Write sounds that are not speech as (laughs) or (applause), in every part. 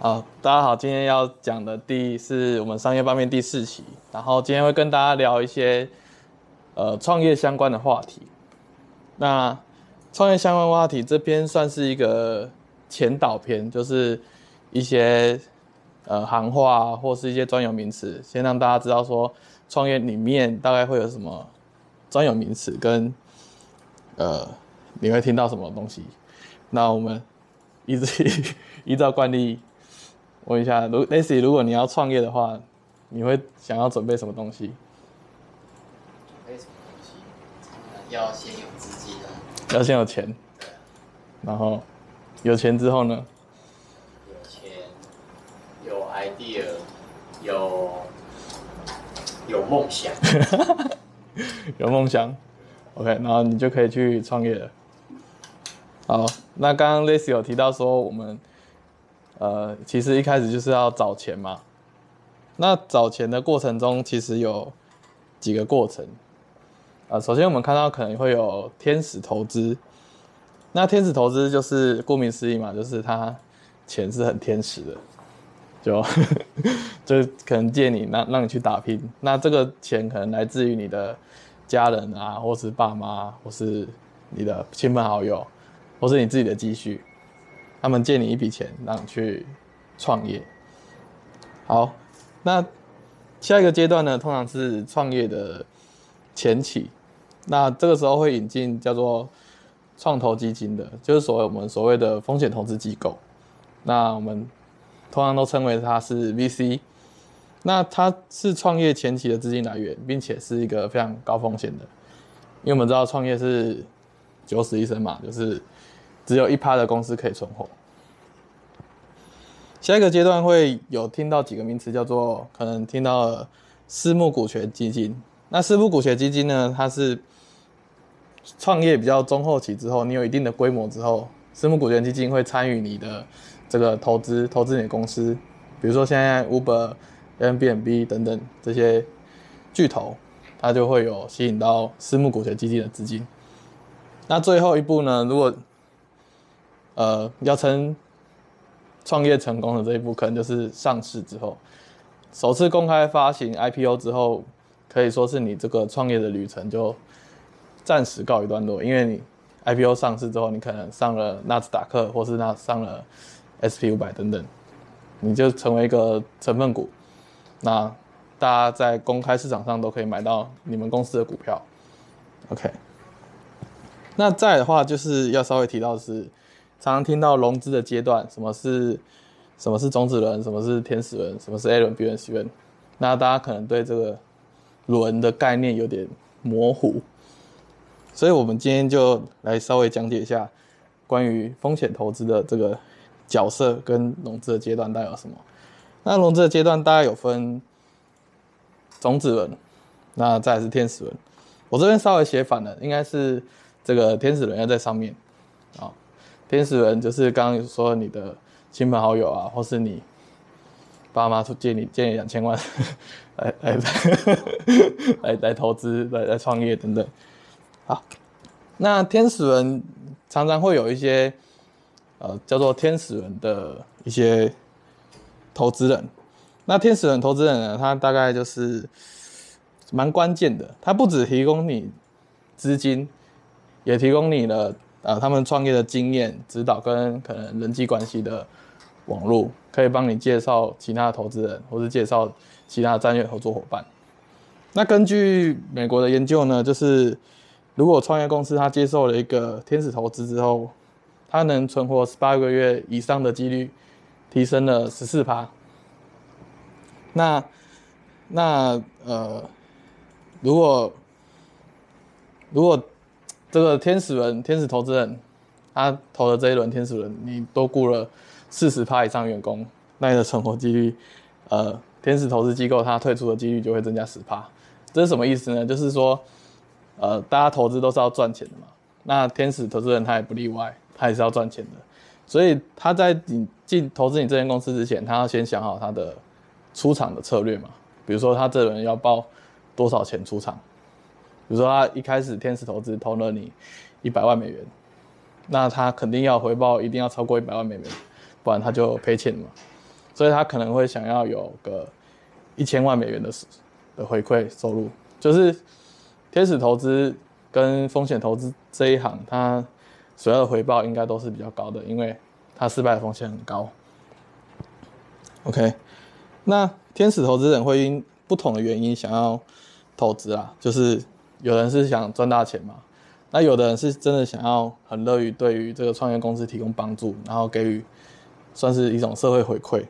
好，大家好，今天要讲的第是我们商业方面第四期，然后今天会跟大家聊一些呃创业相关的话题。那创业相关话题这边算是一个前导篇，就是一些呃行话或是一些专有名词，先让大家知道说创业里面大概会有什么专有名词，跟呃你会听到什么东西。那我们依直 (laughs) 依照惯例。问一下，如 Lacy，如果你要创业的话，你会想要准备什么东西？准备什么东西？要先有资金的。要先有钱。对。然后，有钱之后呢？有钱，有 idea，有有梦想。(laughs) 有梦想。OK，然后你就可以去创业了。好，那刚刚 Lacy 有提到说我们。呃，其实一开始就是要找钱嘛。那找钱的过程中，其实有几个过程。呃，首先我们看到可能会有天使投资。那天使投资就是顾名思义嘛，就是他钱是很天使的，就 (laughs) 就可能借你让让你去打拼。那这个钱可能来自于你的家人啊，或是爸妈，或是你的亲朋好友，或是你自己的积蓄。他们借你一笔钱，让你去创业。好，那下一个阶段呢，通常是创业的前期。那这个时候会引进叫做创投基金的，就是所谓我们所谓的风险投资机构。那我们通常都称为它是 VC。那它是创业前期的资金来源，并且是一个非常高风险的，因为我们知道创业是九死一生嘛，就是。只有一趴的公司可以存活。下一个阶段会有听到几个名词，叫做可能听到了私募股权基金。那私募股权基金呢，它是创业比较中后期之后，你有一定的规模之后，私募股权基金会参与你的这个投资，投资你的公司。比如说现在 Uber、Airbnb 等等这些巨头，它就会有吸引到私募股权基金的资金。那最后一步呢，如果呃，要成创业成功的这一步，可能就是上市之后，首次公开发行 IPO 之后，可以说是你这个创业的旅程就暂时告一段落。因为你 IPO 上市之后，你可能上了纳斯达克，或是那上了 SP 五百等等，你就成为一个成分股。那大家在公开市场上都可以买到你们公司的股票。OK，那再的话就是要稍微提到的是。常常听到融资的阶段，什么是什么是种子轮，什么是天使轮，什么是 A 轮、B 轮、C 轮，那大家可能对这个轮的概念有点模糊，所以我们今天就来稍微讲解一下关于风险投资的这个角色跟融资的阶段大概有什么。那融资的阶段大概有分种子轮，那再来是天使轮。我这边稍微写反了，应该是这个天使轮要在上面啊。天使轮就是刚刚说你的亲朋好友啊，或是你爸妈出借你借你两千万 (laughs) 来来 (laughs) 来来投资来来创业等等。好，那天使轮常常会有一些呃叫做天使轮的一些投资人。那天使轮投资人呢，他大概就是蛮关键的，他不只提供你资金，也提供你的。呃，他们创业的经验、指导跟可能人际关系的网络，可以帮你介绍其他的投资人，或是介绍其他的战略合作伙伴。那根据美国的研究呢，就是如果创业公司它接受了一个天使投资之后，它能存活十八个月以上的几率提升了十四趴。那那呃，如果如果这个天使轮、天使投资人，他投的这一轮天使轮，你都雇了四十趴以上员工，那你的存活几率，呃，天使投资机构它退出的几率就会增加十趴。这是什么意思呢？就是说，呃，大家投资都是要赚钱的嘛，那天使投资人他也不例外，他也是要赚钱的。所以他在你进投资你这间公司之前，他要先想好他的出场的策略嘛，比如说他这轮要报多少钱出场。比如说，他一开始天使投资投了你一百万美元，那他肯定要回报，一定要超过一百万美元，不然他就赔钱嘛。所以他可能会想要有个一千万美元的的回馈收入，就是天使投资跟风险投资这一行，它所要的回报应该都是比较高的，因为它失败的风险很高。OK，那天使投资人会因不同的原因想要投资啊，就是有人是想赚大钱嘛，那有的人是真的想要很乐于对于这个创业公司提供帮助，然后给予算是一种社会回馈。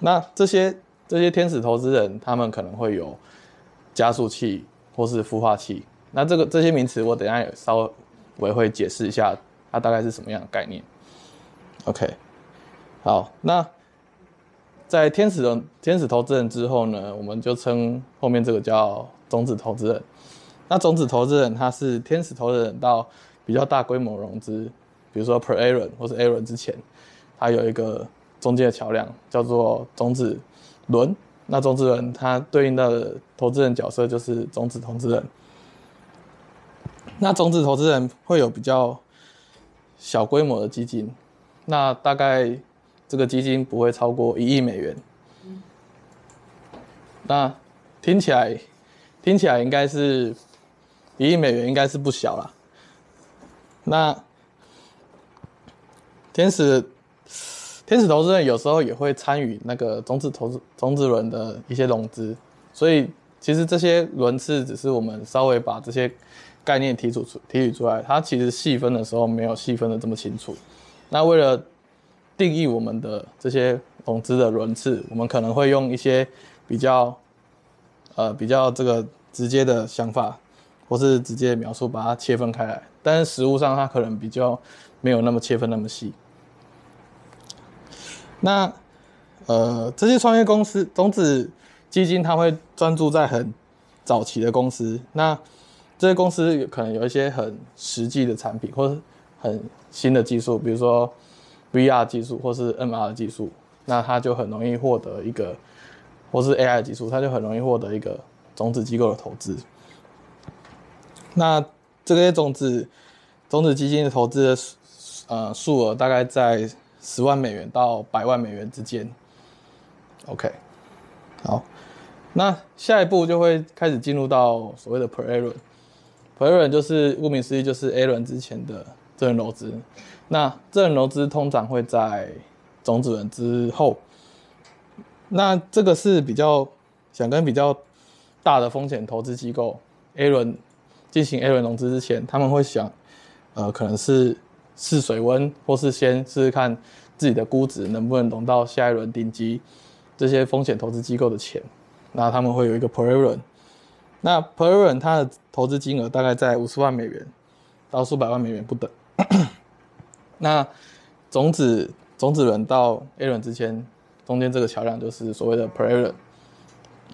那这些这些天使投资人，他们可能会有加速器或是孵化器。那这个这些名词，我等下也稍微会解释一下，它大概是什么样的概念。OK，好，那在天使的天使投资人之后呢，我们就称后面这个叫种子投资人。那种子投资人，他是天使投资人到比较大规模融资，比如说 Per A 轮或是 A 轮之前，他有一个。中间的桥梁叫做种子轮，那种子轮它对应到的投资人角色就是种子投资人。那种子投资人会有比较小规模的基金，那大概这个基金不会超过一亿美元。那听起来听起来应该是一亿美元，应该是不小了。那天使。天使投资人有时候也会参与那个种子投资种子轮的一些融资，所以其实这些轮次只是我们稍微把这些概念提出出提取出来，它其实细分的时候没有细分的这么清楚。那为了定义我们的这些融资的轮次，我们可能会用一些比较呃比较这个直接的想法，或是直接描述把它切分开来，但是实物上它可能比较没有那么切分那么细。那，呃，这些创业公司种子基金，它会专注在很早期的公司。那这些公司可能有一些很实际的产品，或是很新的技术，比如说 VR 技术或是 MR 技术，那它就很容易获得一个，或是 AI 技术，它就很容易获得一个种子机构的投资。那这些种子种子基金的投资的呃数额大概在。十万美元到百万美元之间，OK，好，那下一步就会开始进入到所谓的 Per A 轮，Per A 轮就是顾名思义就是 A 轮之前的这轮融资，那这轮融资通常会在种子轮之后，那这个是比较想跟比较大的风险投资机构 A 轮进行 A 轮融资之前，他们会想，呃，可能是。试水温，或是先试试看自己的估值能不能融到下一轮顶级这些风险投资机构的钱，那他们会有一个 Per A 轮，那 Per A 轮它的投资金额大概在五十万美元到数百万美元不等。那种子种子轮到 A 轮之间，中间这个桥梁就是所谓的 Per A 轮。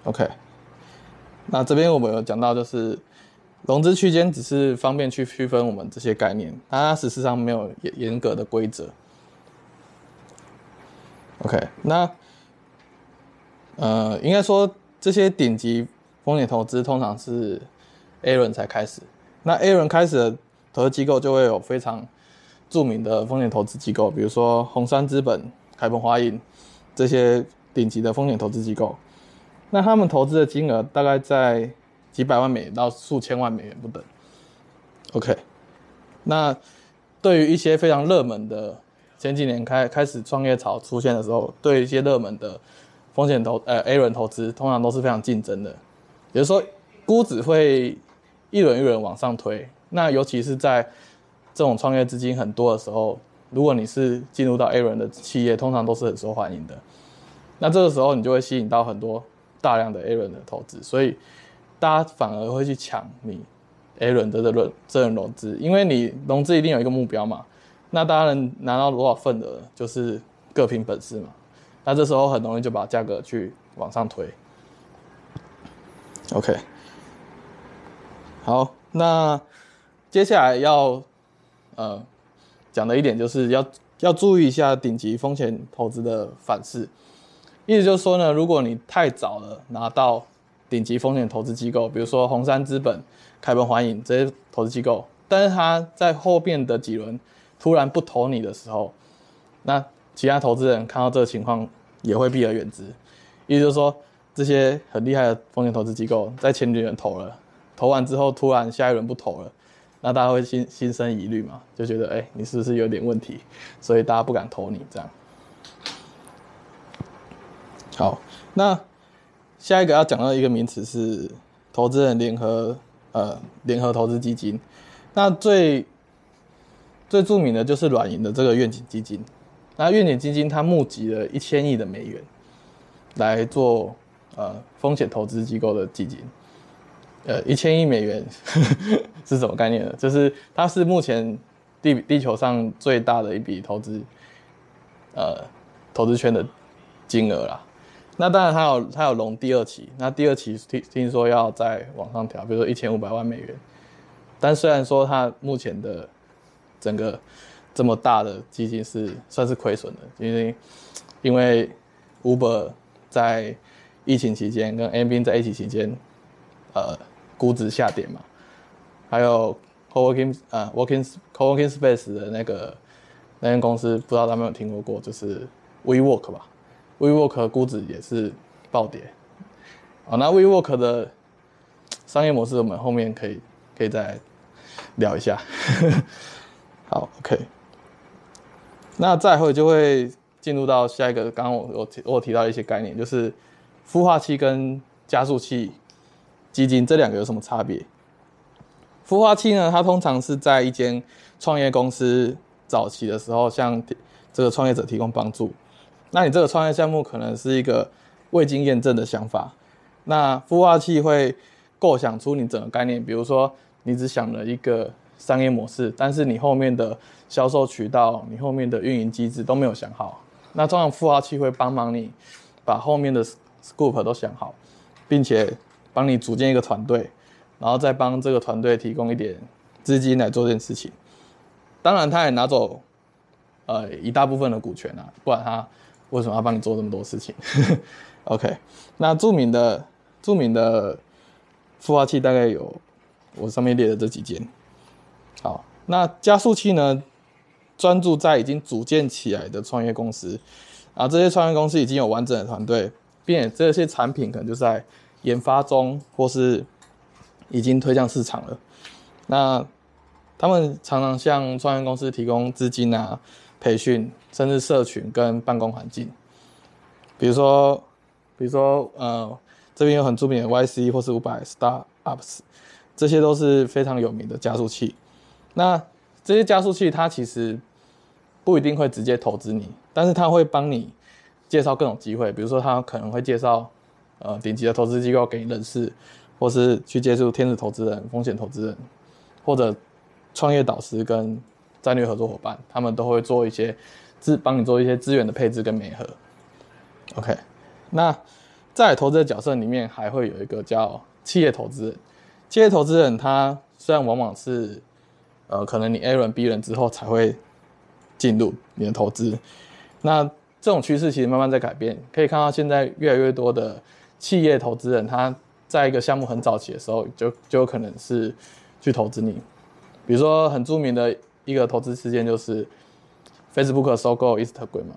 OK，那这边我们有讲到就是。融资区间只是方便去区分我们这些概念，它事实上没有严严格的规则。OK，那呃，应该说这些顶级风险投资通常是 A 轮才开始。那 A 轮开始的投资机构就会有非常著名的风险投资机构，比如说红杉资本、凯本华银这些顶级的风险投资机构。那他们投资的金额大概在。几百万美元到数千万美元不等。OK，那对于一些非常热门的前几年开开始创业潮出现的时候，对一些热门的风险投呃 A 轮投资，通常都是非常竞争的。比如说估值会一轮一轮往上推。那尤其是在这种创业资金很多的时候，如果你是进入到 A 轮的企业，通常都是很受欢迎的。那这个时候你就会吸引到很多大量的 A 轮的投资，所以。大家反而会去抢你 A 轮的这轮这轮融资，因为你融资一定有一个目标嘛。那大家能拿到多少份额，就是各凭本事嘛。那这时候很容易就把价格去往上推。OK，好，那接下来要呃讲的一点就是要要注意一下顶级风险投资的反噬。意思就是说呢，如果你太早了拿到。顶级风险投资机构，比如说红杉资本、凯本华银这些投资机构，但是他在后面的几轮突然不投你的时候，那其他投资人看到这个情况也会避而远之。意思就是说，这些很厉害的风险投资机构在前几轮投了，投完之后突然下一轮不投了，那大家会心心生疑虑嘛，就觉得哎、你是不是有点问题？所以大家不敢投你这样。好，那下一个要讲到一个名词是投资人联合呃联合投资基金，那最最著名的就是软银的这个愿景基金。那愿景基金它募集了一千亿的美元来做呃风险投资机构的基金，呃一千亿美元呵呵是什么概念呢？就是它是目前地地球上最大的一笔投资呃投资圈的金额啦。那当然，它有它有融第二期，那第二期听听说要再往上调，比如说一千五百万美元。但虽然说它目前的整个这么大的基金是算是亏损的，因为因为 Uber 在疫情期间跟 a i b n 在一起期间，呃，估值下跌嘛，还有 Co-working 呃 Working Co-working Space 的那个那间公司，不知道大家有没有听说过，就是 WeWork 吧。WeWork 估值也是暴跌，好，那 WeWork 的商业模式我们后面可以可以再聊一下。(laughs) 好，OK，那再后就会进入到下一个，刚刚我我提我提到一些概念，就是孵化器跟加速器基金这两个有什么差别？孵化器呢，它通常是在一间创业公司早期的时候，向这个创业者提供帮助。那你这个创业项目可能是一个未经验证的想法，那孵化器会构想出你整个概念，比如说你只想了一个商业模式，但是你后面的销售渠道、你后面的运营机制都没有想好。那通常孵化器会帮忙你把后面的 scope 都想好，并且帮你组建一个团队，然后再帮这个团队提供一点资金来做这件事情。当然，他也拿走呃一大部分的股权啊，不然他。为什么要帮你做这么多事情？(laughs) OK，那著名的著名的孵化器大概有我上面列的这几间。好，那加速器呢，专注在已经组建起来的创业公司，啊，这些创业公司已经有完整的团队，并且这些产品可能就在研发中，或是已经推向市场了。那他们常常向创业公司提供资金啊。培训，甚至社群跟办公环境，比如说，比如说，呃，这边有很著名的 YC 或是五百 Startups，这些都是非常有名的加速器。那这些加速器它其实不一定会直接投资你，但是它会帮你介绍各种机会，比如说它可能会介绍呃顶级的投资机构给你认识，或是去接触天使投资人、风险投资人，或者创业导师跟。战略合作伙伴，他们都会做一些资，帮你做一些资源的配置跟媒合。OK，那在投资的角色里面，还会有一个叫企业投资人。企业投资人他虽然往往是，呃，可能你 A 轮 B 轮之后才会进入你的投资，那这种趋势其实慢慢在改变。可以看到现在越来越多的企业投资人，他在一个项目很早期的时候，就就有可能是去投资你，比如说很著名的。一个投资事件就是 Facebook 收购 Instagram 嘛，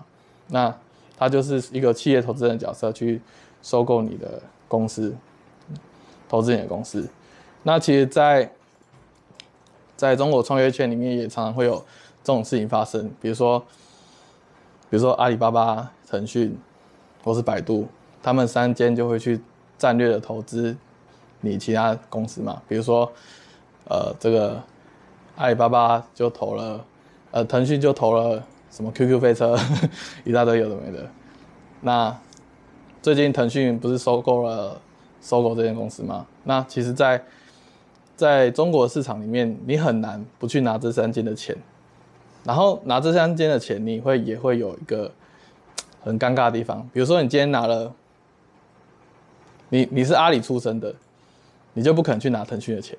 那他就是一个企业投资人的角色去收购你的公司，投资你的公司。那其实，在在中国创业圈里面也常常会有这种事情发生，比如说，比如说阿里巴巴、腾讯或是百度，他们三间就会去战略的投资你其他公司嘛，比如说，呃，这个。阿里巴巴就投了，呃，腾讯就投了什么 QQ 飞车，(laughs) 一大堆有的没的。那最近腾讯不是收购了搜狗这间公司吗？那其实在，在在中国市场里面，你很难不去拿这三间的钱。然后拿这三间的钱，你会也会有一个很尴尬的地方，比如说你今天拿了，你你是阿里出身的，你就不可能去拿腾讯的钱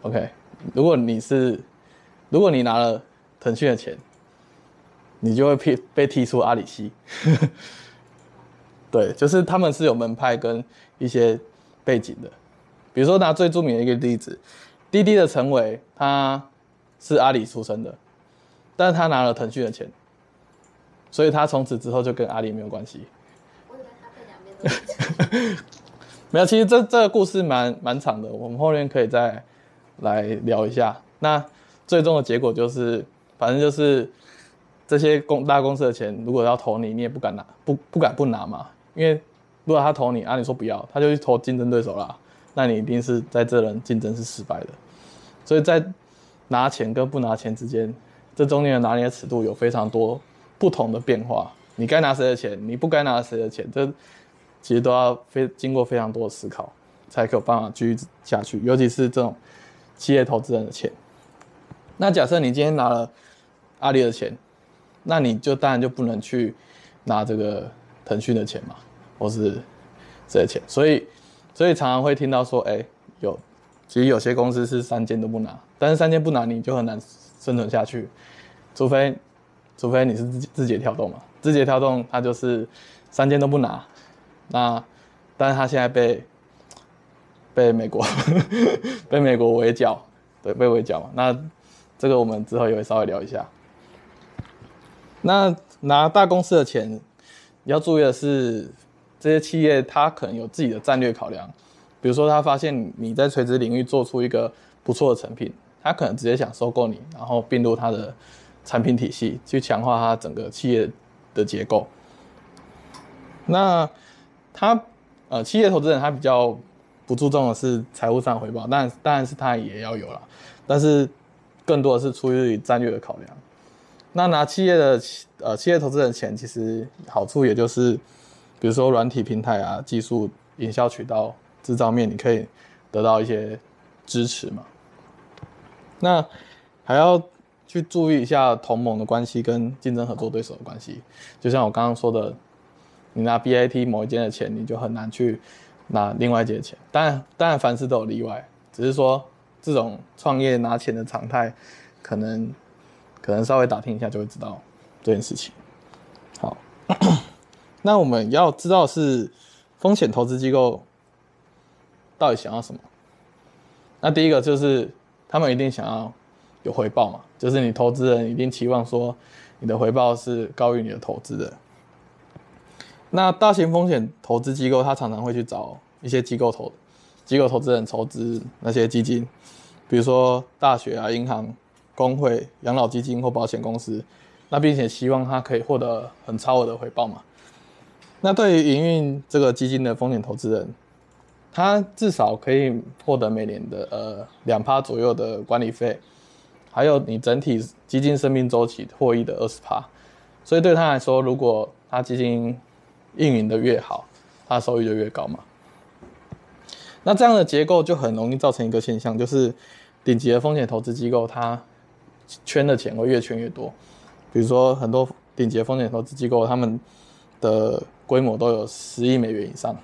，OK？如果你是，如果你拿了腾讯的钱，你就会被被踢出阿里系。(laughs) 对，就是他们是有门派跟一些背景的。比如说拿最著名的一个例子，滴滴的陈伟，他是阿里出身的，但是他拿了腾讯的钱，所以他从此之后就跟阿里没有关系。(laughs) 没有，其实这这个故事蛮蛮长的，我们后面可以再来聊一下。那最终的结果就是，反正就是这些公大公司的钱，如果要投你，你也不敢拿，不不敢不拿嘛。因为如果他投你，啊，你说不要，他就去投竞争对手啦，那你一定是在这轮竞争是失败的。所以在拿钱跟不拿钱之间，这中间的拿捏尺度有非常多不同的变化。你该拿谁的钱，你不该拿谁的钱，这其实都要非经过非常多的思考，才可有办法继续下去。尤其是这种企业投资人的钱。那假设你今天拿了阿里的钱，那你就当然就不能去拿这个腾讯的钱嘛，或是这些钱。所以，所以常常会听到说，哎、有其实有些公司是三间都不拿，但是三间不拿你就很难生存下去，除非除非你是字字节跳动嘛，字节跳动它就是三间都不拿，那但是他现在被被美国 (laughs) 被美国围剿，对，被围剿嘛，那。这个我们之后也会稍微聊一下。那拿大公司的钱，要注意的是，这些企业它可能有自己的战略考量。比如说，他发现你在垂直领域做出一个不错的成品，他可能直接想收购你，然后并入他的产品体系，去强化他整个企业的结构。那他呃，企业投资人他比较不注重的是财务上回报，当然当然是他也要有了，但是。更多的是出于战略的考量。那拿企业的呃企业投资人钱，其实好处也就是，比如说软体平台啊、技术、营销渠道、制造面，你可以得到一些支持嘛。那还要去注意一下同盟的关系跟竞争合作对手的关系。就像我刚刚说的，你拿 BAT 某一间的钱，你就很难去拿另外一间的钱。当然，当然凡事都有例外，只是说。这种创业拿钱的常态，可能可能稍微打听一下就会知道这件事情。好，那我们要知道是风险投资机构到底想要什么？那第一个就是他们一定想要有回报嘛，就是你投资人一定期望说你的回报是高于你的投资的。那大型风险投资机构，他常常会去找一些机构投机构投资人筹资那些基金。比如说大学啊、银行、工会、养老基金或保险公司，那并且希望它可以获得很超额的回报嘛。那对于营运这个基金的风险投资人，他至少可以获得每年的呃两趴左右的管理费，还有你整体基金生命周期获益的二十趴。所以对他来说，如果他基金运营的越好，它收益就越高嘛。那这样的结构就很容易造成一个现象，就是顶级的风险投资机构，它圈的钱会越圈越多。比如说，很多顶级的风险投资机构，他们的规模都有十亿美元以上。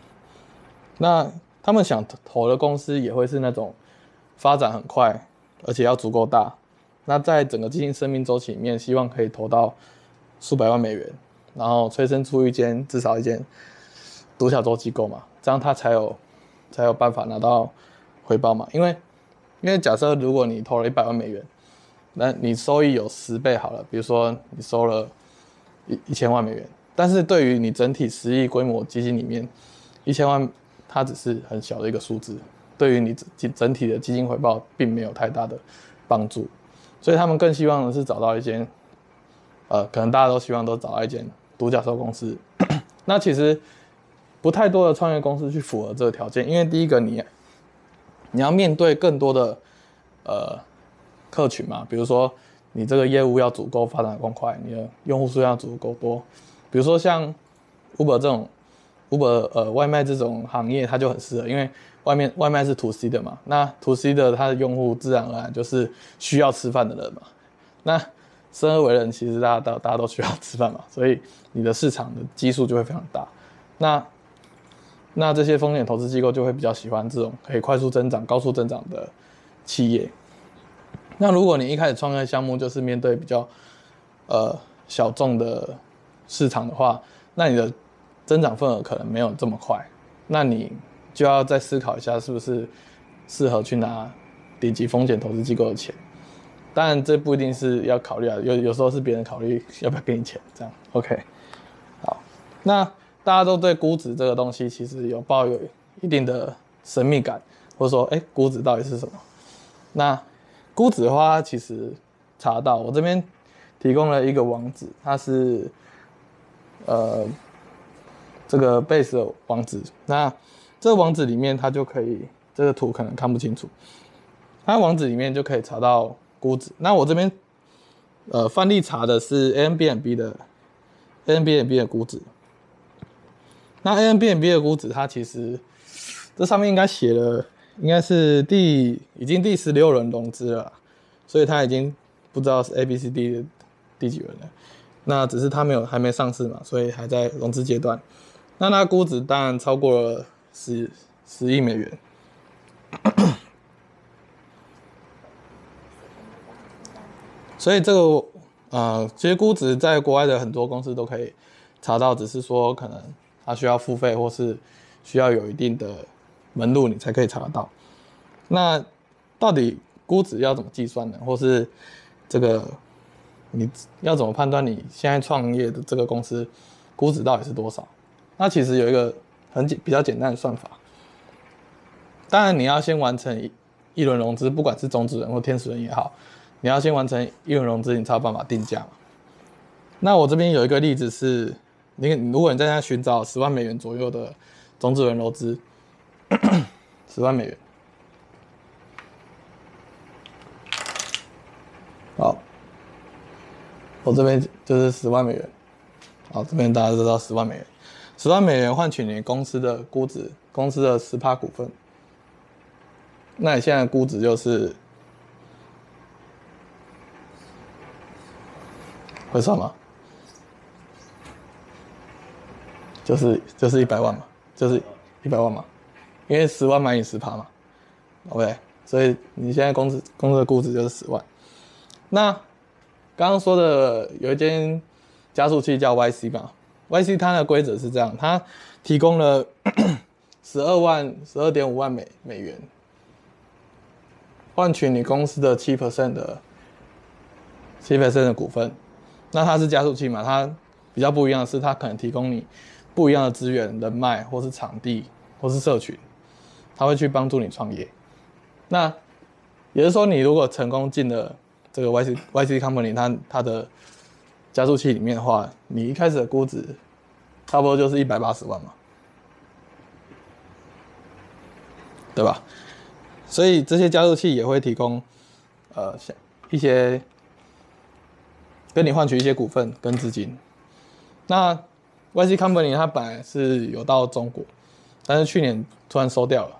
那他们想投的公司也会是那种发展很快，而且要足够大。那在整个基金生命周期里面，希望可以投到数百万美元，然后催生出一间至少一间独角兽机构嘛，这样它才有。才有办法拿到回报嘛？因为，因为假设如果你投了一百万美元，那你收益有十倍好了。比如说你收了一一千万美元，但是对于你整体十亿规模基金里面，一千万它只是很小的一个数字，对于你整整体的基金回报并没有太大的帮助。所以他们更希望的是找到一间，呃，可能大家都希望都找到一间独角兽公司。那其实。不太多的创业公司去符合这个条件，因为第一个你，你要面对更多的呃客群嘛，比如说你这个业务要足够发展更快，你的用户数要足够多，比如说像 Uber 这种 Uber 呃外卖这种行业，它就很适合，因为外面外卖是 To C 的嘛，那 To C 的它的用户自然而然就是需要吃饭的人嘛，那生而为人，其实大家大大家都需要吃饭嘛，所以你的市场的基数就会非常大，那。那这些风险投资机构就会比较喜欢这种可以快速增长、高速增长的企业。那如果你一开始创业项目就是面对比较呃小众的市场的话，那你的增长份额可能没有这么快。那你就要再思考一下，是不是适合去拿顶级风险投资机构的钱？当然这不一定是要考虑啊，有有时候是别人考虑要不要给你钱，这样 OK。好，那大家都对估值这个东西其实有抱有一定的神秘感，或者说，哎，估值到底是什么？那估值的话，其实查到我这边提供了一个网址，它是呃这个 Base 的网址。那这个网址里面，它就可以这个图可能看不清楚，它网址里面就可以查到估值。那我这边呃范例查的是 Airbnb 的 Airbnb 的估值。那 Airbnb 的估值，它其实这上面应该写了。应该是第已经第十六轮融资了，所以它已经不知道是 A、B、C、D 的第几轮了。那只是它没有还没上市嘛，所以还在融资阶段。那它估值当然超过了十十亿美元。所以这个呃，其实估值在国外的很多公司都可以查到，只是说可能它需要付费或是需要有一定的。门路你才可以查得到。那到底估值要怎么计算呢？或是这个你要怎么判断你现在创业的这个公司估值到底是多少？那其实有一个很简比较简单的算法。当然你要先完成一一轮融资，不管是种子轮或天使轮也好，你要先完成一轮融资，你才有办法定价。那我这边有一个例子是，你如果你在那寻找十万美元左右的种子轮融资。(coughs) 十万美元，好，我这边就是十万美元，好，这边大家知道十万美元，十万美元换取你公司的估值，公司的十趴股份，那你现在估值就是，会算吗？就是就是一百万嘛，就是一百万嘛。因为十万买你十趴嘛，OK，所以你现在公司公司的估值就是十万。那刚刚说的有一间加速器叫 YC 嘛，YC 它的规则是这样，它提供了 (coughs) 十二万十二点五万美美元，换取你公司的七 percent 的七 percent 的股份。那它是加速器嘛，它比较不一样的是，它可能提供你不一样的资源、人脉，或是场地，或是社群。它会去帮助你创业，那也就是说，你如果成功进了这个 YC YC Company，它它的加速器里面的话，你一开始的估值差不多就是一百八十万嘛，对吧？所以这些加速器也会提供呃一些跟你换取一些股份跟资金。那 YC Company 它本来是有到中国，但是去年突然收掉了。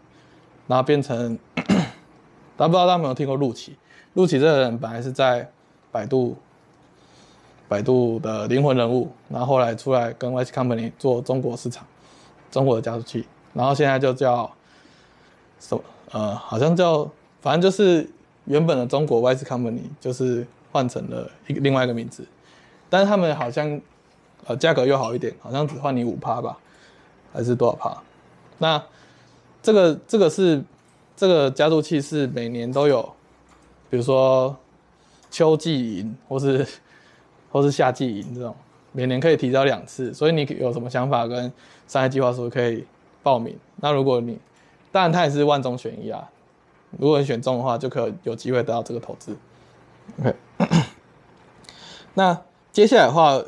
然后变成，(coughs) 大家不知道大家有没有听过陆琪？陆琪这个人本来是在百度，百度的灵魂人物，然后后来出来跟 YC Company 做中国市场，中国的加速器，然后现在就叫什么？呃，好像叫，反正就是原本的中国 YC Company，就是换成了一个另外一个名字，但是他们好像，呃，价格又好一点，好像只换你五趴吧，还是多少趴？那。这个这个是这个加速器是每年都有，比如说秋季营或是或是夏季营这种，每年可以提交两次，所以你有什么想法跟商业计划书可以报名。那如果你当然它也是万中选一啊，如果你选中的话，就可有机会得到这个投资。OK，那接下来的话，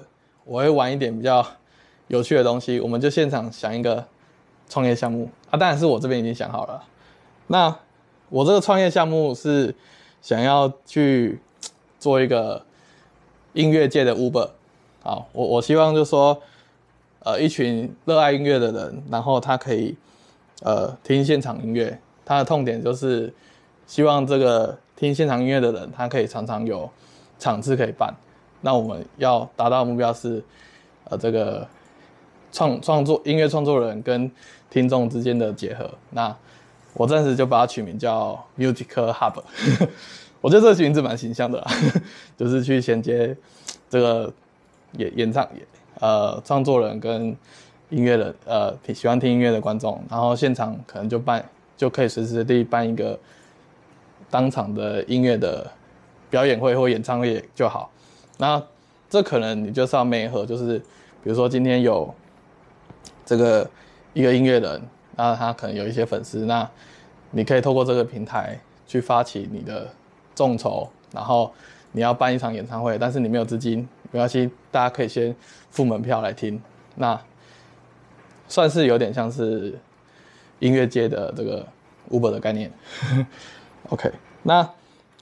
我会玩一点比较有趣的东西，我们就现场想一个。创业项目啊，当然是我这边已经想好了。那我这个创业项目是想要去做一个音乐界的 Uber。好，我我希望就是说，呃，一群热爱音乐的人，然后他可以呃听现场音乐。他的痛点就是希望这个听现场音乐的人，他可以常常有场次可以办。那我们要达到的目标是，呃，这个。创创作音乐创作人跟听众之间的结合，那我暂时就把它取名叫 Music Hub。(laughs) 我觉得这个名字蛮形象的啦，(laughs) 就是去衔接这个演演唱呃创作人跟音乐人呃喜欢听音乐的观众，然后现场可能就办就可以随时随地办一个当场的音乐的表演会或演唱会就好。那这可能你就是要媒合，就是比如说今天有这个一个音乐人，那他可能有一些粉丝，那你可以透过这个平台去发起你的众筹，然后你要办一场演唱会，但是你没有资金，没关系，大家可以先付门票来听，那算是有点像是音乐界的这个 Uber 的概念。(laughs) OK，那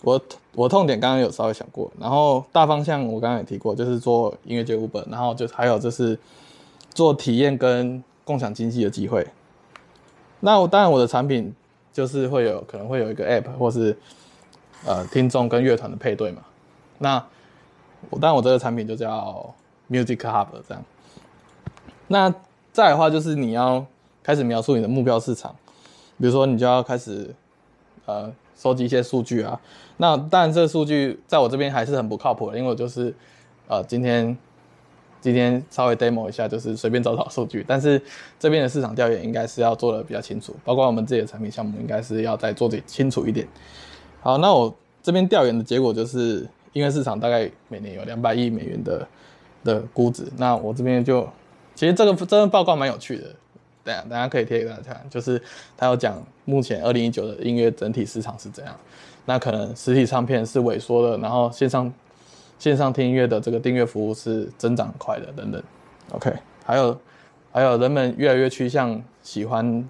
我我痛点刚刚有稍微想过，然后大方向我刚刚也提过，就是做音乐节 Uber，然后就还有就是做体验跟共享经济的机会。那我当然我的产品就是会有可能会有一个 App 或是呃听众跟乐团的配对嘛。那我当然我这个产品就叫 Music Hub 这样。那再的话就是你要开始描述你的目标市场，比如说你就要开始呃。收集一些数据啊，那当然这数据在我这边还是很不靠谱的，因为我就是，呃，今天今天稍微 demo 一下，就是随便找找数据，但是这边的市场调研应该是要做的比较清楚，包括我们自己的产品项目应该是要再做的清楚一点。好，那我这边调研的结果就是，因为市场大概每年有两百亿美元的的估值，那我这边就其实这个这份报告蛮有趣的。对啊，大家可以贴给大家看，就是他有讲目前二零一九的音乐整体市场是怎样。那可能实体唱片是萎缩的，然后线上线上听音乐的这个订阅服务是增长快的等等。OK，还有还有人们越来越趋向喜欢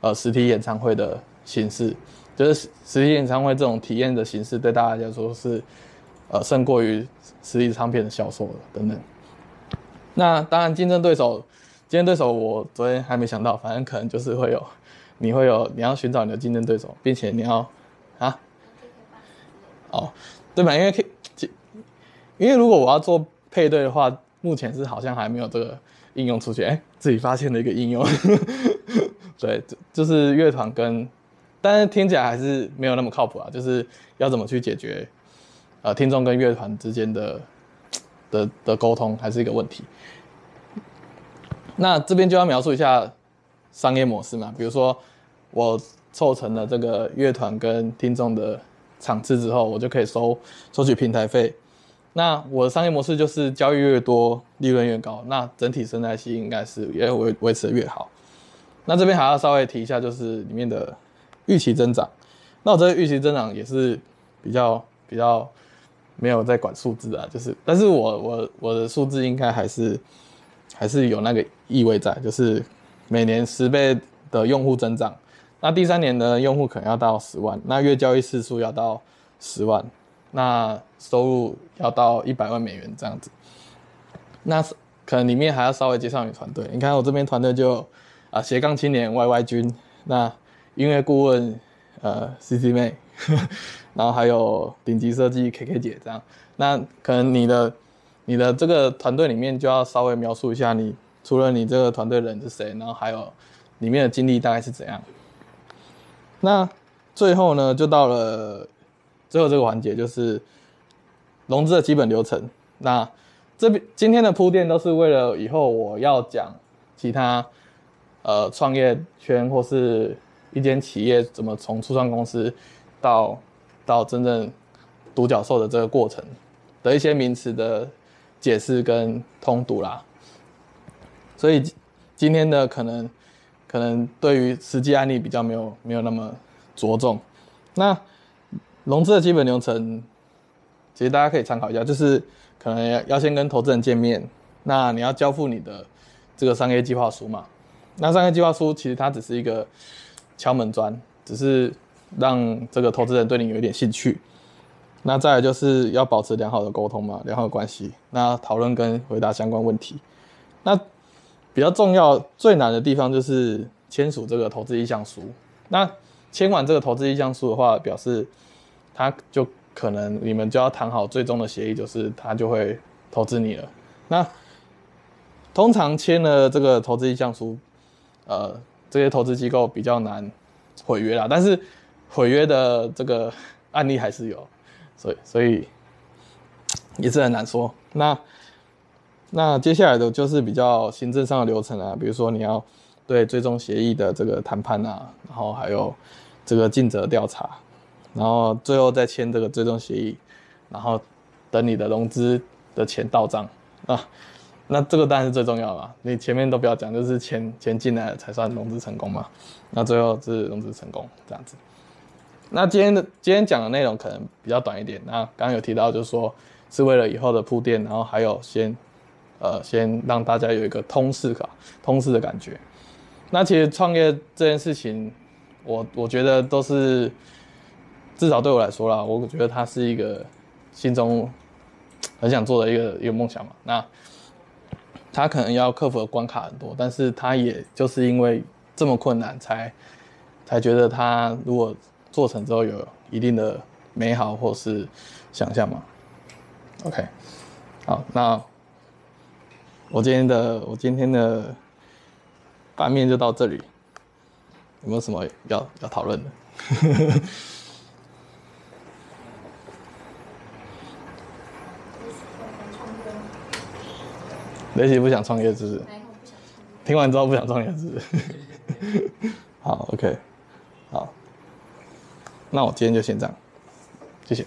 呃实体演唱会的形式，就是实体演唱会这种体验的形式对大家来说是呃胜过于实体唱片的销售的等等。那当然竞争对手。竞争对手我昨天还没想到，反正可能就是会有，你会有，你要寻找你的竞争对手，并且你要啊，哦，对吧？因为可以，因为如果我要做配对的话，目前是好像还没有这个应用出现，哎，自己发现的一个应用，(laughs) 对，就是乐团跟，但是听起来还是没有那么靠谱啊，就是要怎么去解决，呃，听众跟乐团之间的的的沟通还是一个问题。那这边就要描述一下商业模式嘛，比如说我凑成了这个乐团跟听众的场次之后，我就可以收收取平台费。那我的商业模式就是交易越多，利润越高，那整体生态系应该是也维维持的越好。那这边还要稍微提一下，就是里面的预期增长。那我这个预期增长也是比较比较没有在管数字啊，就是但是我我我的数字应该还是。还是有那个意味在，就是每年十倍的用户增长，那第三年的用户可能要到十万，那月交易次数要到十万，那收入要到一百万美元这样子。那可能里面还要稍微介绍你团队，你看我这边团队就啊斜杠青年 Y Y 君，那音乐顾问呃 C C 妹，(laughs) 然后还有顶级设计 K K 姐这样，那可能你的。你的这个团队里面就要稍微描述一下，你除了你这个团队人是谁，然后还有里面的经历大概是怎样。那最后呢，就到了最后这个环节，就是融资的基本流程。那这边今天的铺垫都是为了以后我要讲其他呃创业圈或是一间企业怎么从初创公司到到真正独角兽的这个过程的一些名词的。解释跟通读啦，所以今天的可能可能对于实际案例比较没有没有那么着重。那融资的基本流程，其实大家可以参考一下，就是可能要要先跟投资人见面，那你要交付你的这个商业计划书嘛。那商业计划书其实它只是一个敲门砖，只是让这个投资人对你有一点兴趣。那再来就是要保持良好的沟通嘛，良好的关系。那讨论跟回答相关问题。那比较重要、最难的地方就是签署这个投资意向书。那签完这个投资意向书的话，表示他就可能你们就要谈好最终的协议，就是他就会投资你了。那通常签了这个投资意向书，呃，这些投资机构比较难毁约啦。但是毁约的这个案例还是有。所以，所以也是很难说。那那接下来的就是比较行政上的流程啊，比如说你要对最终协议的这个谈判啊，然后还有这个尽责调查，然后最后再签这个最终协议，然后等你的融资的钱到账啊，那这个当然是最重要的。你前面都不要讲，就是钱钱进来了才算融资成功嘛。那最后是融资成功这样子。那今天的今天讲的内容可能比较短一点。那刚刚有提到，就是说是为了以后的铺垫，然后还有先呃先让大家有一个通识卡通识的感觉。那其实创业这件事情，我我觉得都是至少对我来说啦，我觉得它是一个心中很想做的一个一个梦想嘛。那他可能要克服的关卡很多，但是他也就是因为这么困难，才才觉得他如果做成之后有一定的美好或是想象嘛，OK，好，那我今天的我今天的版面就到这里，有没有什么要要讨论的？(laughs) 雷奇不想创业是不是？听完之后不想创业是不是？(laughs) 好，OK，好。那我今天就先这样，谢谢。